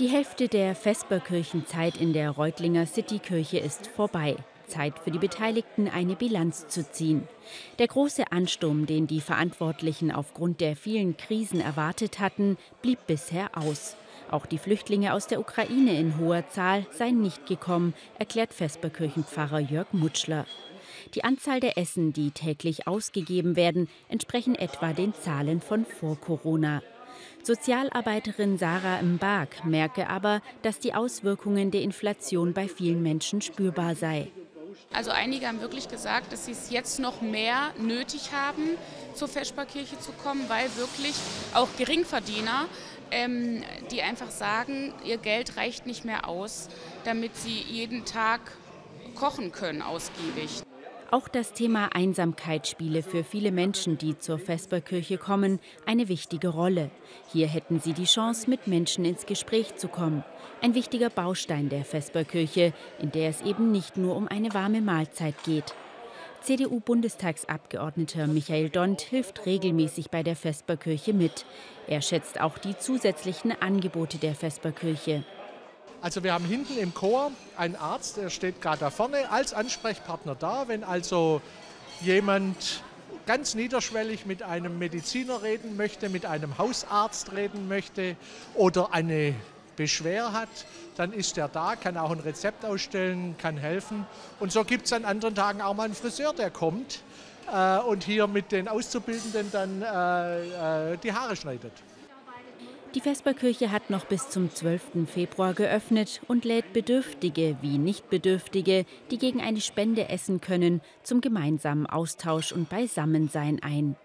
Die Hälfte der Vesperkirchenzeit in der Reutlinger Citykirche ist vorbei. Zeit für die Beteiligten, eine Bilanz zu ziehen. Der große Ansturm, den die Verantwortlichen aufgrund der vielen Krisen erwartet hatten, blieb bisher aus. Auch die Flüchtlinge aus der Ukraine in hoher Zahl seien nicht gekommen, erklärt Vesperkirchenpfarrer Jörg Mutschler. Die Anzahl der Essen, die täglich ausgegeben werden, entsprechen etwa den Zahlen von vor Corona. Sozialarbeiterin Sarah Mbark merke aber, dass die Auswirkungen der Inflation bei vielen Menschen spürbar sei. Also einige haben wirklich gesagt, dass sie es jetzt noch mehr nötig haben, zur Feschbarkirche zu kommen, weil wirklich auch Geringverdiener, ähm, die einfach sagen, ihr Geld reicht nicht mehr aus, damit sie jeden Tag kochen können ausgiebig. Auch das Thema Einsamkeit spiele für viele Menschen, die zur Vesperkirche kommen, eine wichtige Rolle. Hier hätten sie die Chance, mit Menschen ins Gespräch zu kommen. Ein wichtiger Baustein der Vesperkirche, in der es eben nicht nur um eine warme Mahlzeit geht. CDU-Bundestagsabgeordneter Michael Dont hilft regelmäßig bei der Vesperkirche mit. Er schätzt auch die zusätzlichen Angebote der Vesperkirche. Also wir haben hinten im Chor einen Arzt, der steht gerade da vorne als Ansprechpartner da. Wenn also jemand ganz niederschwellig mit einem Mediziner reden möchte, mit einem Hausarzt reden möchte oder eine Beschwer hat, dann ist er da, kann auch ein Rezept ausstellen, kann helfen. Und so gibt es an anderen Tagen auch mal einen Friseur, der kommt äh, und hier mit den Auszubildenden dann äh, äh, die Haare schneidet. Die Vesperkirche hat noch bis zum 12. Februar geöffnet und lädt Bedürftige wie Nichtbedürftige, die gegen eine Spende essen können, zum gemeinsamen Austausch und Beisammensein ein.